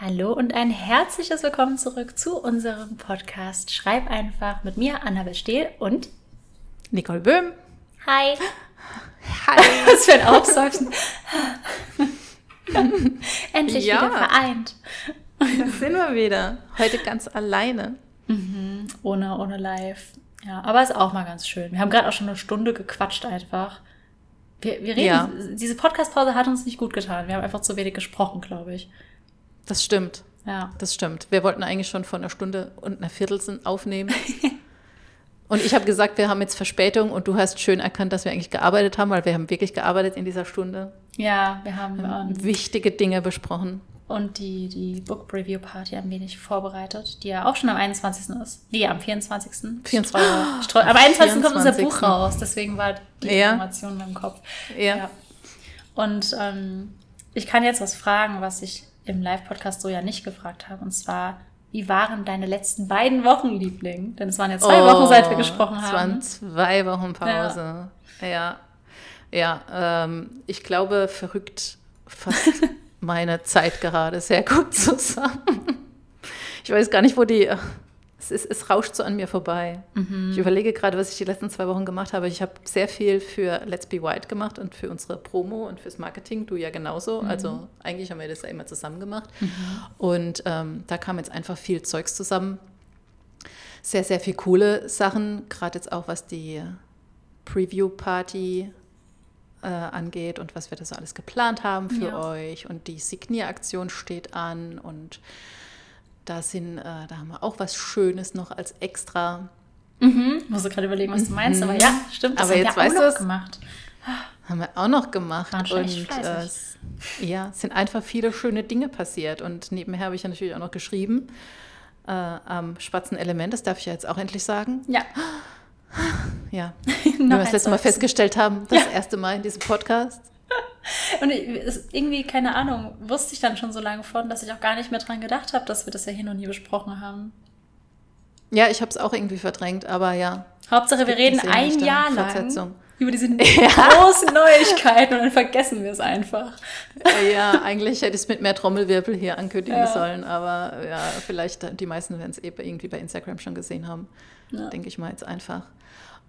Hallo und ein herzliches Willkommen zurück zu unserem Podcast Schreib einfach mit mir, Annabel Stehl und Nicole Böhm. Hi. Hi. Was für ein Aufseufzen. Endlich Ja. wieder vereint. Da sind wir wieder. Heute ganz alleine. Mhm, ohne, ohne Live. Ja, aber ist auch mal ganz schön. Wir haben gerade auch schon eine Stunde gequatscht einfach. Wir, wir reden, Ja. diese Podcast-Pause hat uns nicht gut getan. Wir haben einfach zu wenig gesprochen, glaube ich. Das stimmt. Ja. Das stimmt. Wir wollten eigentlich schon vor einer Stunde und einer Viertel aufnehmen. Und ich habe gesagt, wir haben jetzt Verspätung und du hast schön erkannt, dass wir eigentlich gearbeitet haben, weil wir haben wirklich gearbeitet in dieser Stunde. Ja, wir haben ähm, Wichtige Dinge besprochen. und die, die Book Review Party ein wenig vorbereitet, die ja auch schon am 21. ist. Nee, am 24. 24. Streu- streu- am 21. kommt unser 24.. Buch raus, deswegen war die Ja. Information in meinem Kopf. Ja. Ja. Und ähm, ich kann jetzt was fragen, was ich im Live-Podcast so ja nicht gefragt habe. Und zwar, wie waren deine letzten beiden Wochen, Liebling? Denn es waren ja zwei Oh, Wochen, seit wir gesprochen Es haben. waren zwei Wochen Pause. Ja. Ja, ähm, ich glaube, verrückt fasst meine Zeit gerade sehr gut zusammen. Ich weiß gar nicht, wo die. Es, ist, es rauscht so an mir vorbei. Mhm. Ich überlege gerade, was ich die letzten zwei Wochen gemacht habe. Ich habe sehr viel für Let's Be White gemacht und für unsere Promo und fürs Marketing. Du ja genauso. Mhm. Also eigentlich haben wir das ja immer zusammen gemacht. Und ähm, da kam jetzt einfach viel Zeugs zusammen. Sehr, sehr viel coole Sachen, gerade jetzt auch was die Preview-Party äh, angeht und was wir da so alles geplant haben für Ja. euch. Und die Signieraktion steht an und da sind, äh, da haben wir auch was Schönes noch als extra. Mhm. Ich muss gerade überlegen, was du meinst, aber ja, stimmt. Das Aber haben jetzt wir auch weißt du noch es. gemacht. Haben wir auch noch gemacht. Schon und äh, ja, es sind einfach viele schöne Dinge passiert. Und nebenher habe ich ja natürlich auch noch geschrieben äh, am Schwarzen Element. Das darf ich ja jetzt auch endlich sagen. Ja, Ja, wie wir das letzte Mal festgestellt haben, das erste Mal in diesem Podcast. Und irgendwie, keine Ahnung, wusste ich dann schon so lange von, dass ich auch gar nicht mehr dran gedacht habe, dass wir das ja hier noch nie besprochen haben. Ja, ich habe es auch irgendwie verdrängt, aber ja. Hauptsache, wir reden ein Jahr lang über diese großen Neuigkeiten und dann vergessen wir es einfach. Äh, Ja, eigentlich hätte ich es mit mehr Trommelwirbel hier ankündigen Ja. sollen, aber ja, vielleicht äh, die meisten werden es eh irgendwie bei Instagram schon gesehen haben. Ja. Denke ich mal jetzt einfach.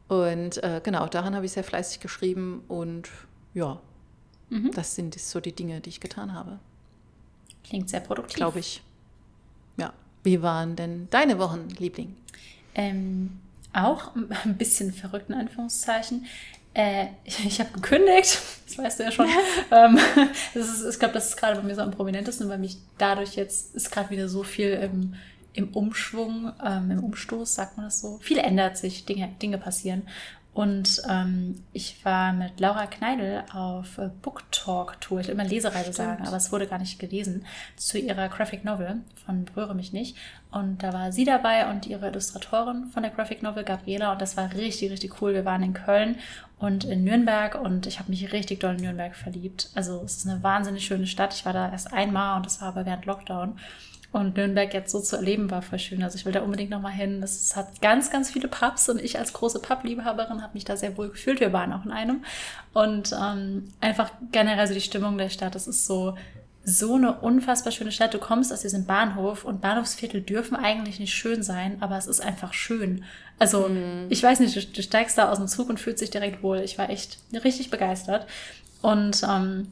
Und äh, genau, daran habe ich sehr fleißig geschrieben und ja, Mhm. das sind so die Dinge, die ich getan habe, Klingt sehr produktiv. glaube ich. Ja. Wie waren denn deine Wochen, Liebling? Ähm, auch ein bisschen verrückt in Anführungszeichen. Äh, ich ich habe gekündigt, das weißt du ja schon. ähm, ist, ich glaube, das ist gerade bei mir so am prominentesten, weil mich dadurch jetzt ist gerade wieder so viel im, im Umschwung, ähm, im Umstoß, sagt man das so. Viel ändert sich, Dinge, Dinge passieren. Und ähm, ich war mit Laura Kneidel auf äh, Book Talk Tour. Ich will immer Lesereise Stimmt. sagen, aber es wurde gar nicht gelesen. Zu ihrer Graphic Novel von Berühre mich nicht. Und da war sie dabei und ihre Illustratorin von der Graphic Novel, Gabriela. Und das war richtig, richtig cool. Wir waren in Köln und in Nürnberg und ich habe mich richtig doll in Nürnberg verliebt. Also es ist eine wahnsinnig schöne Stadt. Ich war da erst einmal und das war aber während Lockdown. Und Nürnberg jetzt so zu erleben war voll schön. Also ich will da unbedingt nochmal hin. Es hat ganz, ganz viele Pubs und ich als große Pub-Liebhaberin habe mich da sehr wohl gefühlt. Wir waren auch in einem. Und ähm, einfach generell so die Stimmung der Stadt. Das ist so, so eine unfassbar schöne Stadt. Du kommst aus diesem Bahnhof und Bahnhofsviertel dürfen eigentlich nicht schön sein, aber es ist einfach schön. Also ich weiß nicht, du, du steigst da aus dem Zug und fühlst dich direkt wohl. Ich war echt richtig begeistert. Und ähm,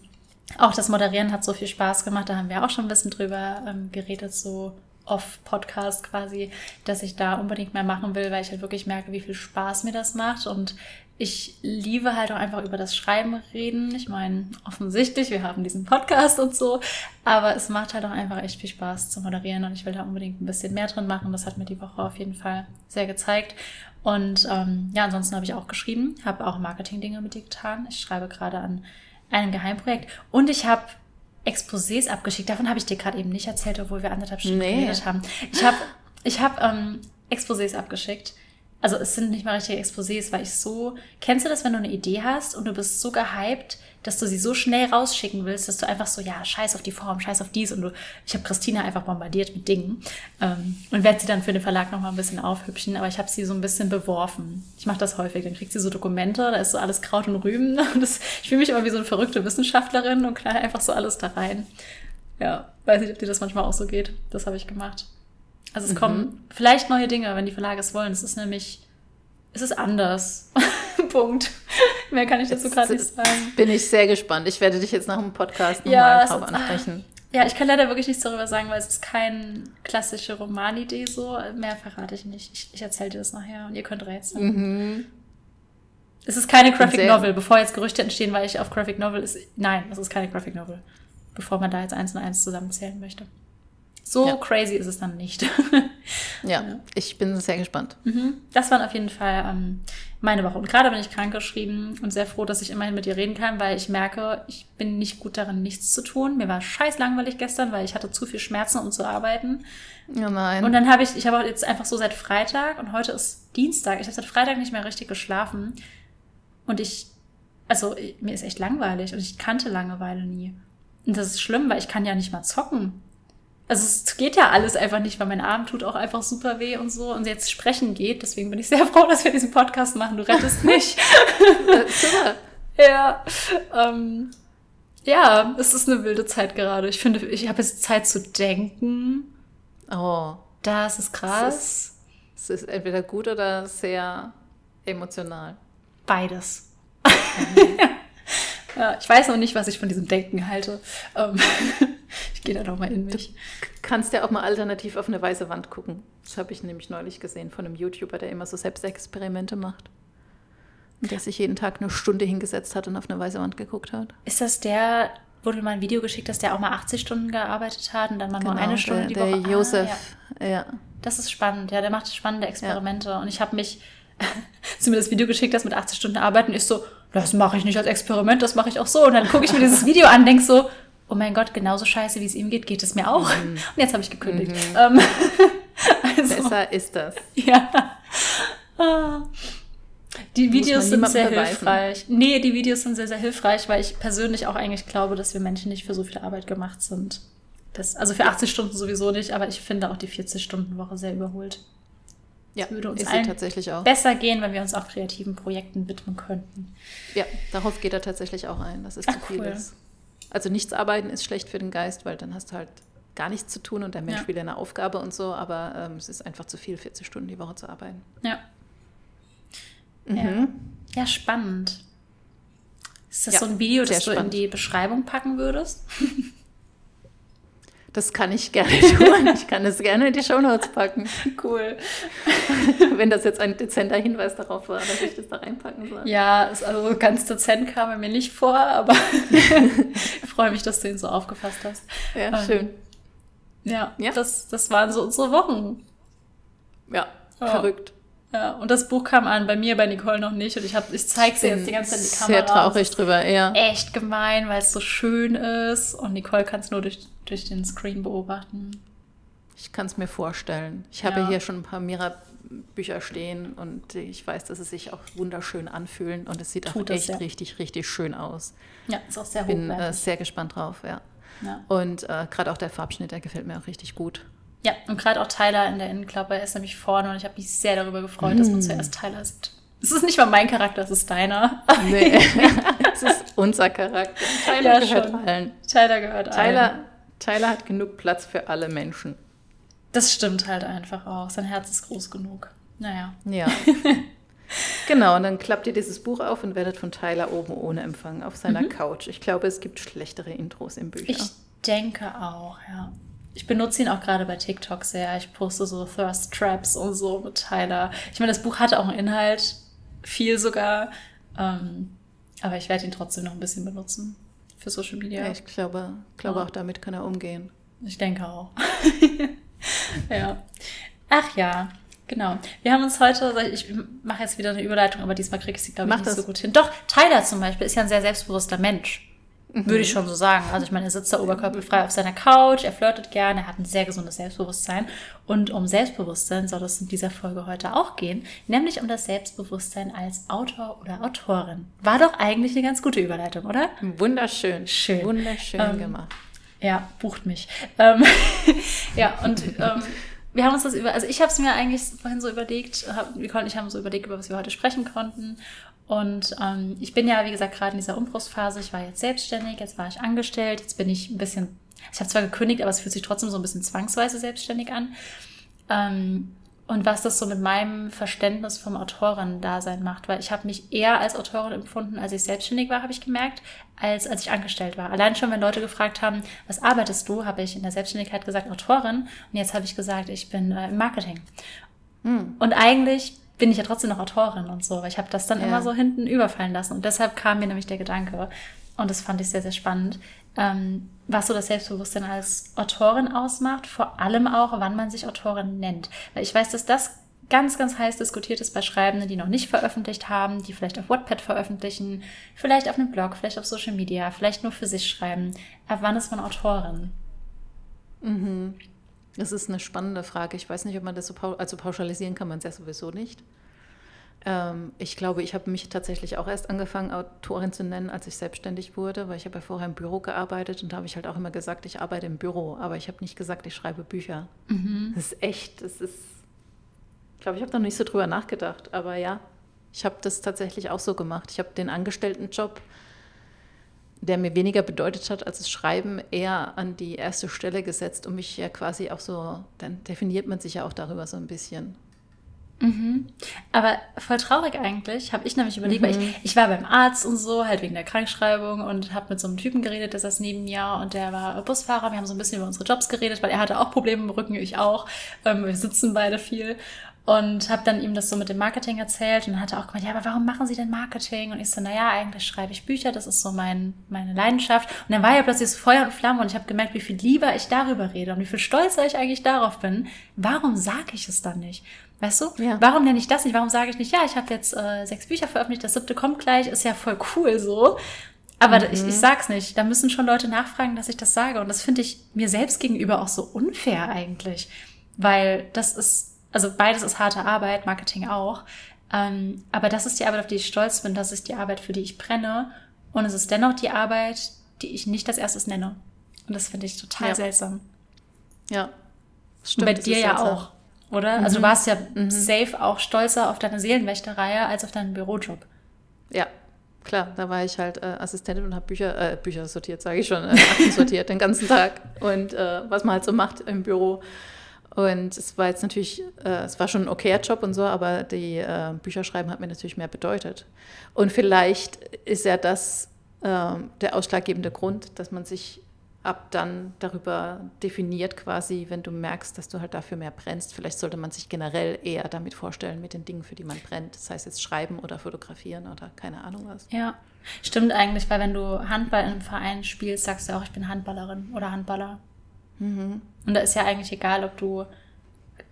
auch das Moderieren hat so viel Spaß gemacht. Da haben wir auch schon ein bisschen drüber ähm, geredet, so off-Podcast quasi, dass ich da unbedingt mehr machen will, weil ich halt wirklich merke, wie viel Spaß mir das macht. Und ich liebe halt auch einfach über das Schreiben reden. Ich meine, offensichtlich, wir haben diesen Podcast und so, aber es macht halt auch einfach echt viel Spaß zu moderieren und ich will da unbedingt ein bisschen mehr drin machen. Das hat mir die Woche auf jeden Fall sehr gezeigt. Und ähm, ja, ansonsten habe ich auch geschrieben, habe auch Marketing-Dinge mit dir getan. Ich schreibe gerade an einem Geheimprojekt und ich habe Exposés abgeschickt. Davon habe ich dir gerade eben nicht erzählt, obwohl wir anderthalb Stunden Nee. geredet haben. Ich habe ich hab, ähm, Exposés abgeschickt. Also es sind nicht mal richtige Exposés, weil ich so. Kennst du das, wenn du eine Idee hast und du bist so gehypt, dass du sie so schnell rausschicken willst, dass du einfach so, ja, scheiß auf die Form, scheiß auf dies und du. Ich habe Christina einfach bombardiert mit Dingen ähm, und werde sie dann für den Verlag nochmal ein bisschen aufhübschen, aber ich habe sie so ein bisschen beworfen. Ich mache das häufig, dann kriegt sie so Dokumente, da ist so alles Kraut und Rüben und das, ich fühle mich immer wie so eine verrückte Wissenschaftlerin und knall einfach so alles da rein. Ja, weiß nicht, ob dir das manchmal auch so geht. Das habe ich gemacht. Also es mhm. kommen vielleicht neue Dinge, wenn die Verlage es wollen. Es ist nämlich, es ist anders. Punkt. Mehr kann ich dazu gerade nicht sagen. Bin ich sehr gespannt. Ich werde dich jetzt nach dem Podcast nochmal ja, drauf ansprechen. Ja, ich kann leider wirklich nichts darüber sagen, weil es ist keine klassische Romanidee so. Mehr verrate ich nicht. Ich, ich erzähle dir das nachher und ihr könnt rätseln. Mhm. Es ist keine Graphic Novel, bevor jetzt Gerüchte entstehen, weil ich auf Graphic Novel ist. Nein, es ist keine Graphic Novel. Bevor man da jetzt eins und eins zusammenzählen möchte. So ja. crazy ist es dann nicht. ja, ja, ich bin sehr gespannt. Mhm. Das waren auf jeden Fall ähm, meine Woche. Und gerade bin ich krank geschrieben und sehr froh, dass ich immerhin mit dir reden kann, weil ich merke, ich bin nicht gut darin, nichts zu tun. Mir war scheiß langweilig gestern, weil ich hatte zu viel Schmerzen, um zu arbeiten. Oh nein. Und dann habe ich, ich habe jetzt einfach so seit Freitag und heute ist Dienstag. Ich habe seit Freitag nicht mehr richtig geschlafen. Und ich, also mir ist echt langweilig und ich kannte Langeweile nie. Und das ist schlimm, weil ich kann ja nicht mal zocken. Also es geht ja alles einfach nicht, weil mein Arm tut auch einfach super weh und so. Und jetzt sprechen geht. Deswegen bin ich sehr froh, dass wir diesen Podcast machen. Du rettest mich. super. ja. Ähm, ja, es ist eine wilde Zeit gerade. Ich finde, ich habe jetzt Zeit zu denken. Oh. Das ist krass. Es ist, ist entweder gut oder sehr emotional. Beides. Mhm. ja, ich weiß noch nicht, was ich von diesem Denken halte. Ähm, ich gehe da noch mal in mich. Du kannst ja auch mal alternativ auf eine weiße Wand gucken. Das habe ich nämlich neulich gesehen von einem YouTuber, der immer so Selbstexperimente macht. Und der sich jeden Tag eine Stunde hingesetzt hat und auf eine weiße Wand geguckt hat. Ist das der, wo du mal ein Video geschickt hast, der auch mal 80 Stunden gearbeitet hat und dann mal genau, nur eine Stunde der, die Woche? Der Josef, ah, ja. ja. Das ist spannend, ja, der macht spannende Experimente. Ja. Und ich habe mich, du mir das Video geschickt hast mit 80 Stunden arbeiten, ist so, das mache ich nicht als Experiment, das mache ich auch so. Und dann gucke ich mir dieses Video an, denke so, oh mein Gott, genauso scheiße, wie es ihm geht, geht es mir auch. Mhm. Und jetzt habe ich gekündigt. Mhm. Ähm, also, Besser ist das. Ja. Die Videos sind sehr beweisen. hilfreich. Nee, die Videos sind sehr, sehr hilfreich, weil ich persönlich auch eigentlich glaube, dass wir Menschen nicht für so viel Arbeit gemacht sind. Das, also für 80 Stunden sowieso nicht, aber ich finde auch die 40-Stunden-Woche sehr überholt. Ja, würde uns allen tatsächlich auch. besser gehen, wenn wir uns auch kreativen Projekten widmen könnten. Ja, darauf geht er tatsächlich auch ein, dass es Ach, zu viel cool. ist. Also nichts arbeiten ist schlecht für den Geist, weil dann hast du halt gar nichts zu tun und der Mensch ja. will eine Aufgabe und so, aber ähm, es ist einfach zu viel, 40 Stunden die Woche zu arbeiten. Ja. Mhm. Ja. ja, spannend. Ist das ja, so ein Video, das du spannend. in die Beschreibung packen würdest? Das kann ich gerne tun. Ich kann es gerne in die Shownotes packen. Cool. Wenn das jetzt ein dezenter Hinweis darauf war, dass ich das da reinpacken soll. Ja, also ganz dezent kam er mir nicht vor, aber ich freue mich, dass du ihn so aufgefasst hast. Ja, ähm, schön. Ja, ja, Das, das waren so unsere Wochen. Ja, oh. verrückt. Ja, und das Buch kam an, bei mir, bei Nicole noch nicht. Und ich, hab, ich zeige sie jetzt die ganze Zeit in die Kamera. Sehr traurig drüber, ja. Echt gemein, weil es so schön ist. Und Nicole kann es nur durch, durch den Screen beobachten. Ich kann es mir vorstellen. Ich ja. habe hier schon ein paar Mira-Bücher stehen und ich weiß, dass sie sich auch wunderschön anfühlen und es sieht Tut auch echt ja. richtig, richtig schön aus. Ja, ist auch sehr hochwertig. Bin äh, sehr gespannt drauf, ja. ja. Und äh, gerade auch der Farbschnitt, der gefällt mir auch richtig gut. Ja, und gerade auch Tyler in der Innenklappe, er ist nämlich vorne und ich habe mich sehr darüber gefreut, mm. dass man mm. zuerst Tyler sieht. Es ist nicht mal mein Charakter, es ist deiner. Nee, es ist unser Charakter. Tyler ja, gehört schon. allen. Tyler gehört Tyler, allen. Tyler hat genug Platz für alle Menschen. Das stimmt halt einfach auch. Sein Herz ist groß genug. Naja. Ja. genau, und dann klappt ihr dieses Buch auf und werdet von Tyler oben ohne Empfang auf seiner mhm. Couch. Ich glaube, es gibt schlechtere Intros im Bücher. Ich denke auch, ja. Ich benutze ihn auch gerade bei TikTok sehr. Ich poste so Thirst Traps und so mit Tyler. Ich meine, das Buch hatte auch einen Inhalt, viel sogar. Ähm, aber ich werde ihn trotzdem noch ein bisschen benutzen für Social Media. Ja, ich glaube, glaube ja. auch damit kann er umgehen. Ich denke auch. ja. Ach ja, genau. Wir haben uns heute, ich mache jetzt wieder eine Überleitung, aber diesmal kriege ich sie, glaube ich, nicht das. so gut hin. Doch, Tyler zum Beispiel ist ja ein sehr selbstbewusster Mensch. Mhm. Würde ich schon so sagen. Also ich meine, er sitzt da oberkörperfrei auf seiner Couch, er flirtet gerne, er hat ein sehr gesundes Selbstbewusstsein. Und um Selbstbewusstsein soll es in dieser Folge heute auch gehen, nämlich um das Selbstbewusstsein als Autor oder Autorin. War doch eigentlich eine ganz gute Überleitung, oder? Wunderschön. Schön. Wunderschön ähm, gemacht. Ja, bucht mich. Ähm, ja, und ähm, wir haben uns das über, also ich habe es mir eigentlich vorhin so überlegt, hab, Nicole und ich haben so überlegt, über was wir heute sprechen konnten. Und ähm, ich bin ja, wie gesagt, gerade in dieser Umbruchsphase. Ich war jetzt selbstständig, jetzt war ich angestellt, jetzt bin ich ein bisschen ich habe zwar gekündigt, aber es fühlt sich trotzdem so ein bisschen zwangsweise selbstständig an. Ähm, und was das so mit meinem Verständnis vom Autorendasein macht, weil ich habe mich eher als Autorin empfunden, als ich selbstständig war, habe ich gemerkt, als als ich angestellt war. Allein schon, wenn Leute gefragt haben, was arbeitest du, habe ich in der Selbstständigkeit gesagt Autorin und jetzt habe ich gesagt, ich bin äh, im Marketing. Hm. Und eigentlich bin ich ja trotzdem noch Autorin und so, weil ich habe das dann ja. immer so hinten überfallen lassen und deshalb kam mir nämlich der Gedanke und das fand ich sehr, sehr spannend, ähm, was so das Selbstbewusstsein als Autorin ausmacht, vor allem auch, wann man sich Autorin nennt. Weil ich weiß, dass das ganz, ganz heiß diskutiert ist bei Schreibenden, die noch nicht veröffentlicht haben, die vielleicht auf Wattpad veröffentlichen, vielleicht auf einem Blog, vielleicht auf Social Media, vielleicht nur für sich schreiben. Ab wann ist man Autorin? Mhm. Das ist eine spannende Frage. Ich weiß nicht, ob man das so also pauschalisieren kann man es ja sowieso nicht. Ähm, ich glaube, ich habe mich tatsächlich auch erst angefangen, Autorin zu nennen, als ich selbstständig wurde, weil ich habe ja vorher im Büro gearbeitet und da habe ich halt auch immer gesagt, ich arbeite im Büro, aber ich habe nicht gesagt, ich schreibe Bücher. Mhm. Das ist echt, das ist, ich glaube, ich habe noch nicht so drüber nachgedacht, aber ja, ich habe das tatsächlich auch so gemacht. Ich habe den Angestelltenjob, der mir weniger bedeutet hat als das Schreiben, eher an die erste Stelle gesetzt und mich ja quasi auch so, dann definiert man sich ja auch darüber so ein bisschen. Mhm. Aber voll traurig eigentlich, habe ich nämlich überlegt, mhm. weil ich, mhm. ich war beim Arzt und so, halt wegen der Krankschreibung und habe mit so einem Typen geredet, der saß neben mir und der war Busfahrer. Wir haben so ein bisschen über unsere Jobs geredet, weil er hatte auch Probleme im Rücken, ich auch. Ähm, wir sitzen beide viel und habe dann ihm das so mit dem Marketing erzählt und hatte auch gemeint, ja, aber warum machen Sie denn Marketing? Und ich so, naja, eigentlich schreibe ich Bücher, das ist so mein, meine Leidenschaft. Und dann war ja plötzlich so Feuer und Flamme und ich habe gemerkt, wie viel lieber ich darüber rede und wie viel stolzer ich eigentlich darauf bin. Warum sage ich es dann nicht? Weißt du? Ja. Warum nenne ich das nicht? Warum sage ich nicht, ja, ich habe jetzt äh, sechs Bücher veröffentlicht, das siebte kommt gleich, ist ja voll cool so. Aber mhm. ich, ich sag's nicht. Da müssen schon Leute nachfragen, dass ich das sage. Und das finde ich mir selbst gegenüber auch so unfair eigentlich. Weil das ist, also beides ist harte Arbeit, Marketing auch. Ähm, aber das ist die Arbeit, auf die ich stolz bin. Das ist die Arbeit, für die ich brenne. Und es ist dennoch die Arbeit, die ich nicht als erstes nenne. Und das finde ich total ja. seltsam. Ja. Stimmt, Und bei dir ja auch oder? Mhm. Also du warst ja mhm. safe auch stolzer auf deine Seelenwächterei als auf deinen Bürojob. Ja, klar, da war ich halt äh, Assistentin und habe Bücher, äh, Bücher sortiert, sage ich schon, äh, Akten sortiert den ganzen Tag und äh, was man halt so macht im Büro. Und es war jetzt natürlich, äh, es war schon ein okayer Job und so, aber die äh, Bücherschreiben hat mir natürlich mehr bedeutet. Und vielleicht ist ja das ähm, der ausschlaggebende Grund, dass man sich ab dann darüber definiert quasi, wenn du merkst, dass du halt dafür mehr brennst. Vielleicht sollte man sich generell eher damit vorstellen, mit den Dingen, für die man brennt. Das heißt jetzt schreiben oder fotografieren oder keine Ahnung was. Ja, stimmt eigentlich, weil wenn du Handball in einem Verein spielst, sagst du auch, ich bin Handballerin oder Handballer. Mhm. Und da ist ja eigentlich egal, ob du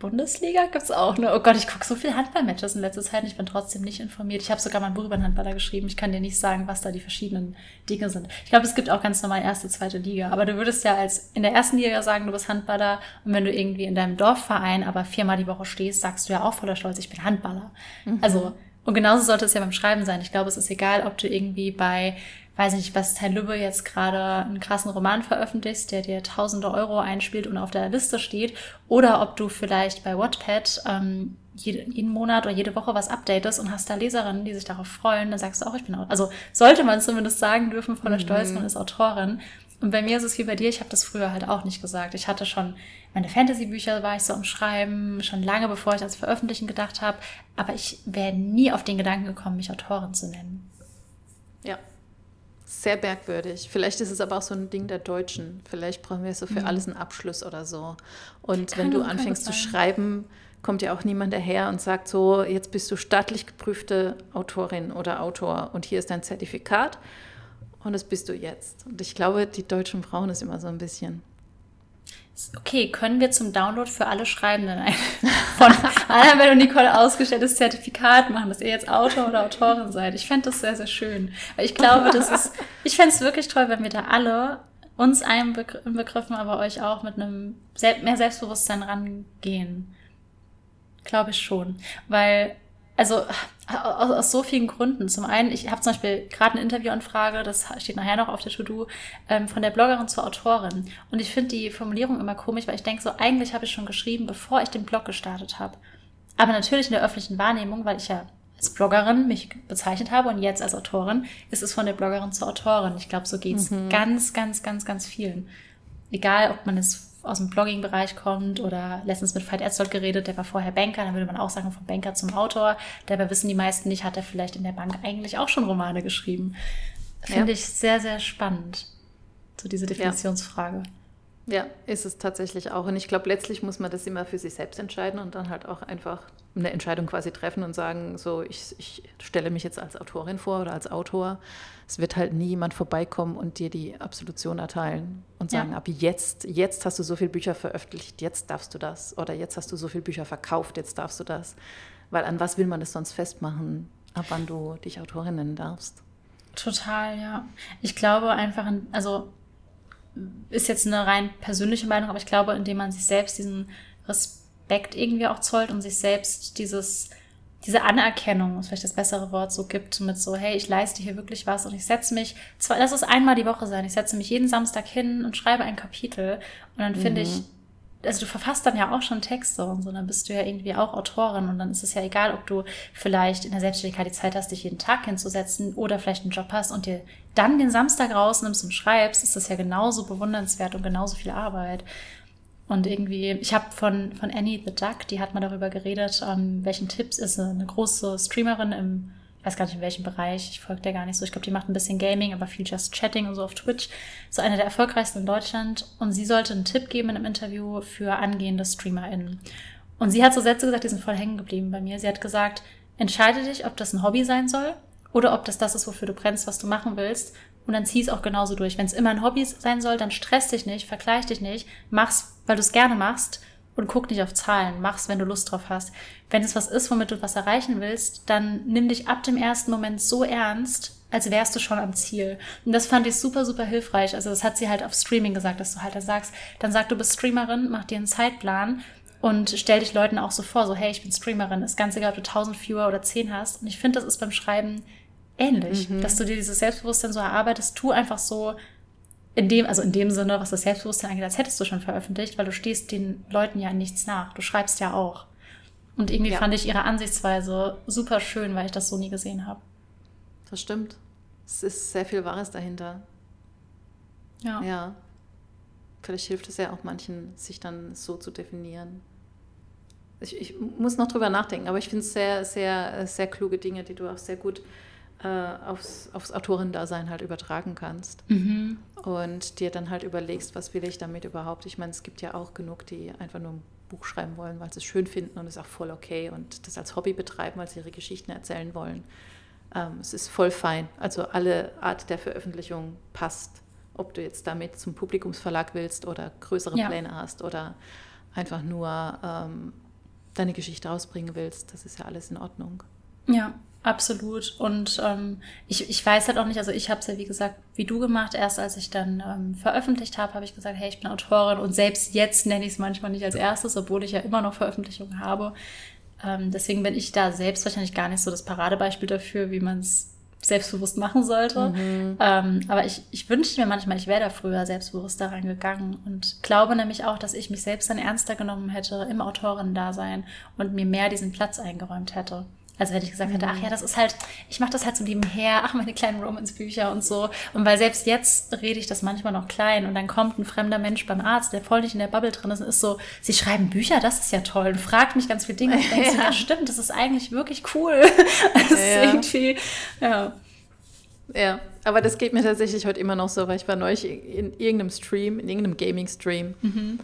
Bundesliga gibt es auch, ne? Oh Gott, ich gucke so viel Handballmatches in letzter Zeit und ich bin trotzdem nicht informiert. Ich habe sogar mal ein Buch über einen Handballer geschrieben. Ich kann dir nicht sagen, was da die verschiedenen Dinge sind. Ich glaube, es gibt auch ganz normal erste, zweite Liga. Aber du würdest ja als in der ersten Liga sagen, du bist Handballer. Und wenn du irgendwie in deinem Dorfverein aber viermal die Woche stehst, sagst du ja auch voller Stolz, ich bin Handballer. Mhm. Also, und genauso sollte es ja beim Schreiben sein. Ich glaube, es ist egal, ob du irgendwie bei weiß nicht, was Teil Lübbe jetzt gerade einen krassen Roman veröffentlicht, der dir tausende Euro einspielt und auf der Liste steht, oder ob du vielleicht bei Wattpad ähm, jede, jeden Monat oder jede Woche was updatest und hast da Leserinnen, die sich darauf freuen, dann sagst du auch, ich bin Autorin. Also sollte man zumindest sagen dürfen, voller mhm. Stolz, man ist Autorin. Und bei mir ist es wie bei dir, ich habe das früher halt auch nicht gesagt. Ich hatte schon meine Fantasy-Bücher, war ich so am Schreiben, schon lange bevor ich ans Veröffentlichen gedacht habe, aber ich wäre nie auf den Gedanken gekommen, mich Autorin zu nennen. Ja, sehr merkwürdig. Vielleicht ist es aber auch so ein Ding der Deutschen. Vielleicht brauchen wir so für mhm. alles einen Abschluss oder so. Und kann, wenn du anfängst zu schreiben, kommt ja auch niemand daher und sagt so, jetzt bist du staatlich geprüfte Autorin oder Autor und hier ist dein Zertifikat und das bist du jetzt. Und ich glaube, die deutschen brauchen es immer so ein bisschen. Okay, können wir zum Download für alle Schreibenden ein von Annabelle und Nicole ausgestelltes Zertifikat machen, dass ihr jetzt Autor oder Autorin seid? Ich fände das sehr, sehr schön. Weil ich glaube, das ist, ich fände es wirklich toll, wenn wir da alle uns einbegriffen, aber euch auch mit einem mehr Selbstbewusstsein rangehen. Glaube ich schon. Weil also aus, aus, so vielen Gründen. Zum einen, ich habe zum Beispiel gerade eine Interviewanfrage, das steht nachher noch auf der To-Do, ähm, von der Bloggerin zur Autorin. Und ich finde die Formulierung immer komisch, weil ich denke so, eigentlich habe ich schon geschrieben, bevor ich den Blog gestartet habe. Aber natürlich in der öffentlichen Wahrnehmung, weil ich ja als Bloggerin mich bezeichnet habe und jetzt als Autorin, ist es von der Bloggerin zur Autorin. Ich glaube, so geht's mhm. ganz, ganz, ganz, ganz vielen. egal ob man es aus dem Blogging-Bereich kommt oder letztens mit Veit Etzold geredet, der war vorher Banker, dann würde man auch sagen, vom Banker zum Autor. Dabei wissen die meisten nicht, hat er vielleicht in der Bank eigentlich auch schon Romane geschrieben. Finde ja. ich sehr, sehr spannend, so diese Definitionsfrage. Ja. Ja, ist es tatsächlich auch. Und ich glaube, letztlich muss man das immer für sich selbst entscheiden und dann halt auch einfach eine Entscheidung quasi treffen und sagen, so, ich, ich stelle mich jetzt als Autorin vor oder als Autor. Es wird halt nie jemand vorbeikommen und dir die Absolution erteilen und sagen, ja. ab jetzt, jetzt hast du so viele Bücher veröffentlicht, jetzt darfst du das. Oder jetzt hast du so viele Bücher verkauft, jetzt darfst du das. Weil an was will man das sonst festmachen, ab wann du dich Autorin nennen darfst? Total, ja. Ich glaube einfach, also ist jetzt eine rein persönliche Meinung, aber ich glaube, indem man sich selbst diesen Respekt irgendwie auch zollt und sich selbst dieses, diese Anerkennung, ist vielleicht das bessere Wort, so gibt, mit so, hey, ich leiste hier wirklich was und ich setze mich, zwar, lass es einmal die Woche sein, ich setze mich jeden Samstag hin und schreibe ein Kapitel und dann finde mhm. ich, also du verfasst dann ja auch schon Texte und so, dann bist du ja irgendwie auch Autorin und dann ist es ja egal, ob du vielleicht in der Selbstständigkeit die Zeit hast, dich jeden Tag hinzusetzen oder vielleicht einen Job hast und dir dann den Samstag rausnimmst und schreibst, ist das ja genauso bewundernswert und genauso viel Arbeit. Und irgendwie, ich habe von, von Annie the Duck, die hat mal darüber geredet, um, welchen Tipps ist eine große Streamerin im weiß gar nicht in welchem Bereich, ich folge der gar nicht so. Ich glaube, die macht ein bisschen Gaming, aber viel Just Chatting und so auf Twitch. So eine der erfolgreichsten in Deutschland. Und sie sollte einen Tipp geben in einem Interview für angehende StreamerInnen. Und sie hat so Sätze gesagt, die sind voll hängen geblieben bei mir. Sie hat gesagt, entscheide dich, ob das ein Hobby sein soll oder ob das das ist, wofür du brennst, was du machen willst. Und dann zieh es auch genauso durch. Wenn es immer ein Hobby sein soll, dann stress dich nicht, vergleich dich nicht, mach's, weil du es gerne machst und guck nicht auf Zahlen. Mach's, wenn du Lust drauf hast. Wenn es was ist, womit du was erreichen willst, dann nimm dich ab dem ersten Moment so ernst, als wärst du schon am Ziel. Und das fand ich super, super hilfreich. Also das hat sie halt auf Streaming gesagt, dass du halt da sagst, dann sag, du bist Streamerin, mach dir einen Zeitplan und stell dich Leuten auch so vor, so hey, ich bin Streamerin. Ist ganz egal, ob du 1000 Viewer oder 10 hast. Und ich finde, das ist beim Schreiben ähnlich, mhm. dass du dir dieses Selbstbewusstsein so erarbeitest. Tu einfach so, in dem, also in dem Sinne, was das Selbstbewusstsein angeht, als hättest du schon veröffentlicht, weil du stehst den Leuten ja nichts nach. Du schreibst ja auch. Und irgendwie ja. fand ich ihre Ansichtsweise super schön, weil ich das so nie gesehen habe. Das stimmt. Es ist sehr viel Wahres dahinter. Ja. Ja. Vielleicht hilft es ja auch manchen, sich dann so zu definieren. Ich, ich muss noch drüber nachdenken, aber ich finde es sehr, sehr, sehr kluge Dinge, die du auch sehr gut äh, aufs, aufs Autorendasein halt übertragen kannst. Mhm. Und dir dann halt überlegst, was will ich damit überhaupt. Ich meine, es gibt ja auch genug, die einfach nur ein Buch schreiben wollen, weil sie es schön finden und es ist auch voll okay und das als Hobby betreiben, weil sie ihre Geschichten erzählen wollen. Ähm, es ist voll fein. Also alle Art der Veröffentlichung passt. Ob du jetzt damit zum Publikumsverlag willst oder größere ja. Pläne hast oder einfach nur ähm, deine Geschichte rausbringen willst, das ist ja alles in Ordnung. Ja, Absolut. Und ähm, ich, ich weiß halt auch nicht, also ich habe es ja wie gesagt, wie du gemacht, erst als ich dann ähm, veröffentlicht habe, habe ich gesagt, hey, ich bin Autorin und selbst jetzt nenne ich es manchmal nicht als erstes, obwohl ich ja immer noch Veröffentlichungen habe. Ähm, deswegen bin ich da selbst wahrscheinlich gar nicht so das Paradebeispiel dafür, wie man es selbstbewusst machen sollte. Mhm. Ähm, aber ich, ich wünschte mir manchmal, ich wäre da früher selbstbewusst daran gegangen und glaube nämlich auch, dass ich mich selbst dann ernster genommen hätte im Autorinnen-Dasein und mir mehr diesen Platz eingeräumt hätte. Also wenn ich gesagt hätte, ach ja, das ist halt, ich mache das halt so nebenher, ach meine kleinen Romance-Bücher und so. Und weil selbst jetzt rede ich das manchmal noch klein und dann kommt ein fremder Mensch beim Arzt, der voll nicht in der Bubble drin ist und ist so, sie schreiben Bücher, das ist ja toll und fragt mich ganz viele Dinge. Und ich denke ja. so, ja stimmt, das ist eigentlich wirklich cool. das ja. ist irgendwie, ja. Ja, aber das geht mir tatsächlich heute immer noch so, weil ich war neulich in irgendeinem Stream, in irgendeinem Gaming-Stream. Mhm.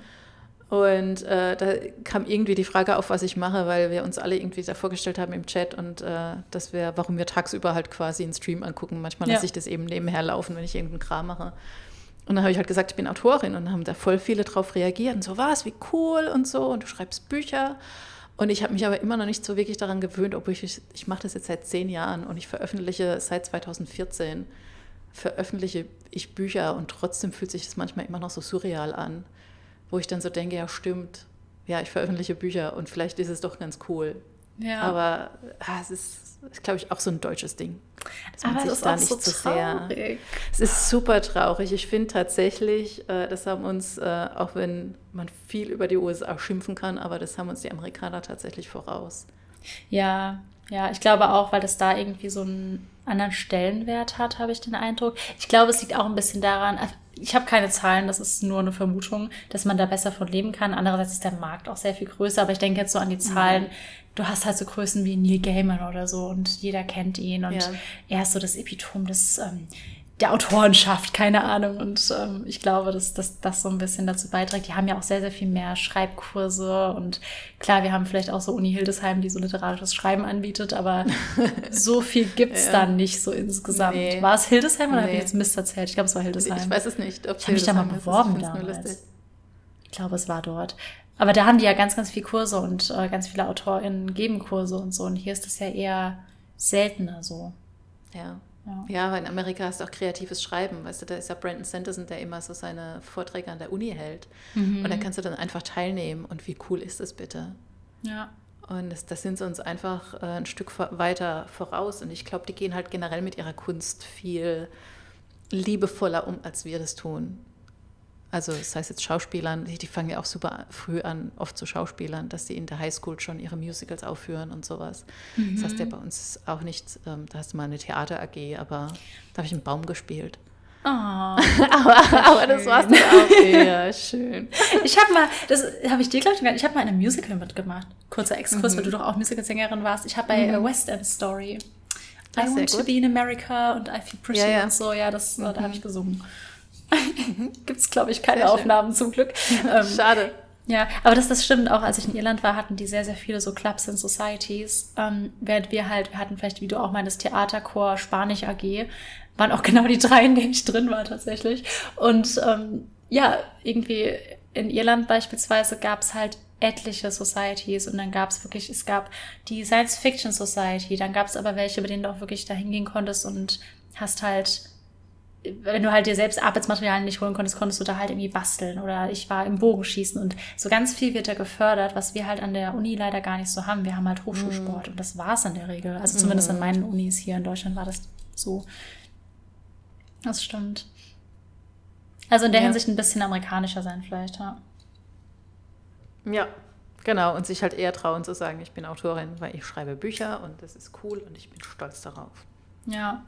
Und äh, da kam irgendwie die Frage auf, was ich mache, weil wir uns alle irgendwie da vorgestellt haben im Chat und äh, dass wir, warum wir tagsüber halt quasi einen Stream angucken. Manchmal ja. lasse ich das eben nebenher laufen, wenn ich irgendeinen Kram mache. Und dann habe ich halt gesagt, ich bin Autorin und dann haben da voll viele drauf reagiert und so, was, wie cool und so und du schreibst Bücher. Und ich habe mich aber immer noch nicht so wirklich daran gewöhnt, obwohl ich, ich mache das jetzt seit zehn Jahren und ich veröffentliche seit 2014, veröffentliche ich Bücher und trotzdem fühlt sich das manchmal immer noch so surreal an wo ich dann so denke, ja stimmt, ja, ich veröffentliche Bücher und vielleicht ist es doch ganz cool. Ja. Aber ah, es ist, ist glaube ich, auch so ein deutsches Ding. Dass man Aber sich da nicht so zu sehr. Es ist super traurig. Ich finde tatsächlich, äh, das haben uns, äh, auch wenn man viel über die USA schimpfen kann, aber das haben uns die Amerikaner tatsächlich voraus. Ja, Ja, ich glaube auch, weil das da irgendwie so einen anderen Stellenwert hat, habe ich den Eindruck. Ich glaube, es liegt auch ein bisschen daran, äh, ich habe keine Zahlen, das ist nur eine Vermutung, dass man da besser von leben kann. Andererseits ist der Markt auch sehr viel größer, aber ich denke jetzt so an die Zahlen. Mhm. Du hast halt so Größen wie Neil Gaiman oder so und jeder kennt ihn und ja. er ist so das Epitom des ähm, der Autorenschaft, keine Ahnung. Und ähm, ich glaube, dass, dass das so ein bisschen dazu beiträgt. Die haben ja auch sehr, sehr viel mehr Schreibkurse. Und klar, wir haben vielleicht auch so Uni Hildesheim, die so literarisches Schreiben anbietet, aber so viel gibt's ja. da nicht so insgesamt. Nee. War es Hildesheim oder nee. habe ich jetzt Mist erzählt? Ich glaube, es war Hildesheim. Ich weiß es nicht. ich habe mich da mal beworben damals. Ich glaube, es war dort. Aber da haben die ja ganz, ganz viele Kurse und äh, ganz viele AutorInnen geben Kurse und so. Und hier ist das ja eher seltener so. Ja. Ja. ja, weil in Amerika hast du auch kreatives Schreiben. Weißt du, da ist ja Brandon Sanderson, der immer so seine Vorträge an der Uni hält. Mhm. Und da kannst du dann einfach teilnehmen. Und wie cool ist das bitte? Ja. Und das, das sind sie uns einfach äh, ein Stück weiter voraus. Und ich glaube, die gehen halt generell mit ihrer Kunst viel liebevoller um, als wir das tun. Also das heißt jetzt Schauspielern, die, die, fangen ja auch super früh an, oft zu Schauspielern, dass sie in der Highschool schon ihre Musicals aufführen und sowas. Mhm. Das heißt ja bei uns auch nicht, ähm, da hast du mal eine Theater-AG, aber da habe ich einen Baum gespielt. Oh, aber, aber das war's dann auch. Ja, schön. Ich habe mal, das habe ich dir glaube ich ich habe mal in einem Musical mitgemacht. Kurzer Exkurs, mhm. weil du doch auch Musicalsängerin warst. Ich habe bei mhm. West End Story. I want to be in America und I feel pretty ja, ja. und so. Ja, das, mhm. da habe ich gesungen. Gibt es, glaube ich, keine Aufnahmen zum Glück. Ähm, Schade. Ja, aber das, das stimmt auch. Als ich in Irland war, hatten die sehr, sehr viele so Clubs and Societies. Ähm, während wir halt, wir hatten vielleicht, wie du auch meinst, Theaterchor, Spanisch AG, waren auch genau die drei, in denen ich drin war tatsächlich. Und ähm, ja, irgendwie in Irland beispielsweise gab es halt etliche Societies und dann gab es wirklich, es gab die Science Fiction Society, dann gab es aber welche, bei denen du auch wirklich da hingehen konntest und hast halt wenn du halt dir selbst Arbeitsmaterialien nicht holen konntest, konntest du da halt irgendwie basteln oder ich war im Bogenschießen und so ganz viel wird da gefördert, was wir halt an der Uni leider gar nicht so haben. Wir haben halt Hochschulsport mm. und das war's in der Regel. Also zumindest mm. an meinen Unis hier in Deutschland war das so. Das stimmt. Also in der ja. Hinsicht ein bisschen amerikanischer sein vielleicht, ja. Ja, genau. Und sich halt eher trauen zu sagen, ich bin Autorin, weil ich schreibe Bücher und das ist cool und ich bin stolz darauf. Ja,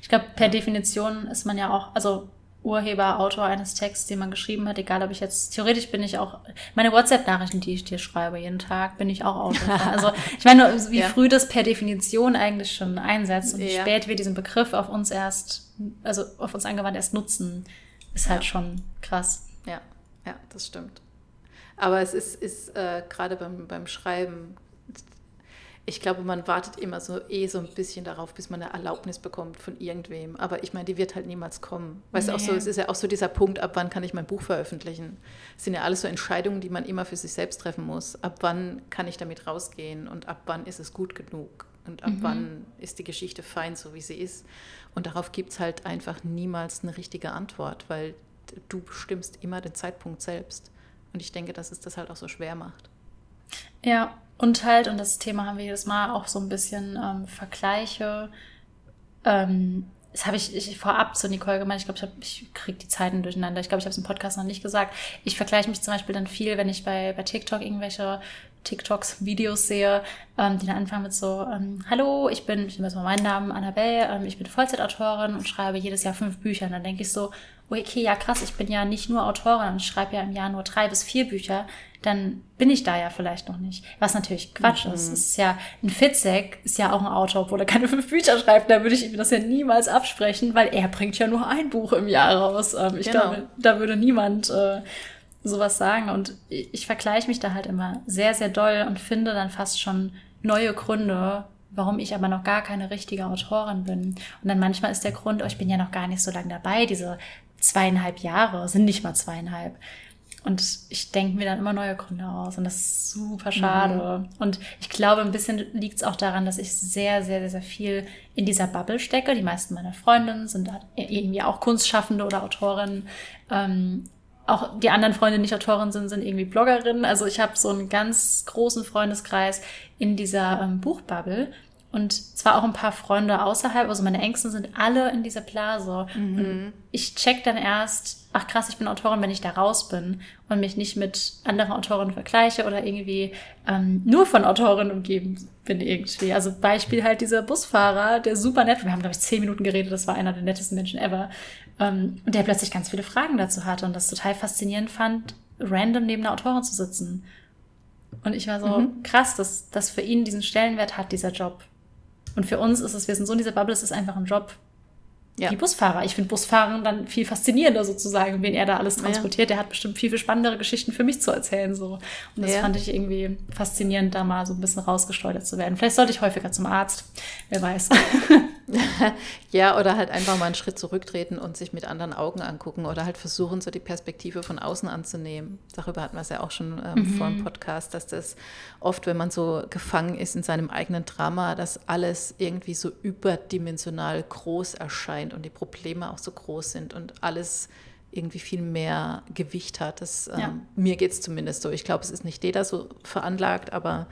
ich glaube, per ja. Definition ist man ja auch, also Urheber, Autor eines Texts, den man geschrieben hat, egal ob ich jetzt, theoretisch bin ich auch, meine WhatsApp-Nachrichten, die ich dir schreibe jeden Tag, bin ich auch Autor. also ich meine, wie ja. früh das per Definition eigentlich schon einsetzt und wie ja. spät wir diesen Begriff auf uns erst, also auf uns angewandt erst nutzen, ist halt schon krass. Ja, ja, das stimmt. Aber es ist, ist äh, gerade beim, beim Schreiben ich glaube, man wartet immer so eh so ein bisschen darauf, bis man eine Erlaubnis bekommt von irgendwem. Aber ich meine, die wird halt niemals kommen. Weißt nee. auch so, es ist ja auch so dieser Punkt, ab wann kann ich mein Buch veröffentlichen? Das sind ja alles so Entscheidungen, die man immer für sich selbst treffen muss. Ab wann kann ich damit rausgehen und ab wann ist es gut genug? Und ab mhm. wann ist die Geschichte fein, so wie sie ist? Und darauf gibt es halt einfach niemals eine richtige Antwort, weil du bestimmst immer den Zeitpunkt selbst. Und ich denke, dass es das halt auch so schwer macht. Ja, und halt, und das Thema haben wir jedes Mal auch so ein bisschen ähm, Vergleiche. Ähm, das habe ich, ich vorab zu Nicole gemeint. Ich glaube, ich, hab, ich kriege die Zeiten durcheinander. Ich glaube, ich habe es im Podcast noch nicht gesagt. Ich vergleiche mich zum Beispiel dann viel, wenn ich bei, bei TikTok irgendwelche TikToks, Videos sehe, ähm, die dann anfangen mit so, ähm, hallo, ich bin, ich nehme jetzt mal meinen Namen, Annabelle, ähm, ich bin Vollzeitautorin und schreibe jedes Jahr fünf Bücher. Und dann denke ich so, okay, ja krass, ich bin ja nicht nur Autorin, ich schreibe ja im Jahr nur drei bis vier Bücher dann bin ich da ja vielleicht noch nicht. Was natürlich Quatsch mhm. ist. Es ist ja, ein Fitzek ist ja auch ein Autor, obwohl er keine fünf Bücher schreibt. Da würde ich ihm das ja niemals absprechen, weil er bringt ja nur ein Buch im Jahr raus. Ähm, ich genau. glaube, da würde niemand äh, sowas sagen. Und ich, ich vergleiche mich da halt immer sehr, sehr doll und finde dann fast schon neue Gründe, warum ich aber noch gar keine richtige Autorin bin. Und dann manchmal ist der Grund, oh, ich bin ja noch gar nicht so lange dabei, diese zweieinhalb Jahre, sind nicht mal zweieinhalb. Und ich denke mir dann immer neue Gründe aus. Und das ist super schade. Mhm. Und ich glaube, ein bisschen liegt es auch daran, dass ich sehr, sehr, sehr, sehr viel in dieser Bubble stecke. Die meisten meiner Freundinnen sind irgendwie auch Kunstschaffende oder Autorinnen. Ähm, auch die anderen Freunde, die nicht Autorin sind, sind irgendwie Bloggerinnen. Also ich habe so einen ganz großen Freundeskreis in dieser ähm, Buchbubble. und zwar auch ein paar Freunde außerhalb, also meine Ängsten sind alle in dieser Blase. Mhm. Ich check dann erst, ach krass, ich bin Autorin, wenn ich da raus bin und mich nicht mit anderen Autorinnen vergleiche oder irgendwie ähm, nur von Autorinnen umgeben bin irgendwie. Also Beispiel halt dieser Busfahrer, der super nett, wir haben glaube ich zehn Minuten geredet, das war einer der nettesten Menschen ever. Ähm, und der plötzlich ganz viele Fragen dazu hatte und das total faszinierend fand, random neben einer Autorin zu sitzen. Und ich war so, Mhm. krass, dass das für ihn diesen Stellenwert hat, dieser Job. Und für uns ist es, wir sind so in dieser Bubble, es ist einfach ein Job. Ja. Wie Busfahrer. Ich finde Busfahren dann viel faszinierender sozusagen, wen er da alles Ja. transportiert. Der hat bestimmt viel, viel spannendere Geschichten für mich zu erzählen. So. Und das Ja. fand ich irgendwie faszinierend, da mal so ein bisschen rausgesteuert zu werden. Vielleicht sollte ich häufiger zum Arzt. Wer weiß. Ja, oder halt einfach mal einen Schritt zurücktreten und sich mit anderen Augen angucken oder halt versuchen, so die Perspektive von außen anzunehmen. Darüber hatten wir es ja auch schon ähm, vor dem Podcast, dass das oft, wenn man so gefangen ist in seinem eigenen Drama, dass alles irgendwie so überdimensional groß erscheint und die Probleme auch so groß sind und alles irgendwie viel mehr Gewicht hat. Das, ähm, Ja. Mir geht es zumindest so. Ich glaube, es ist nicht jeder so veranlagt, aber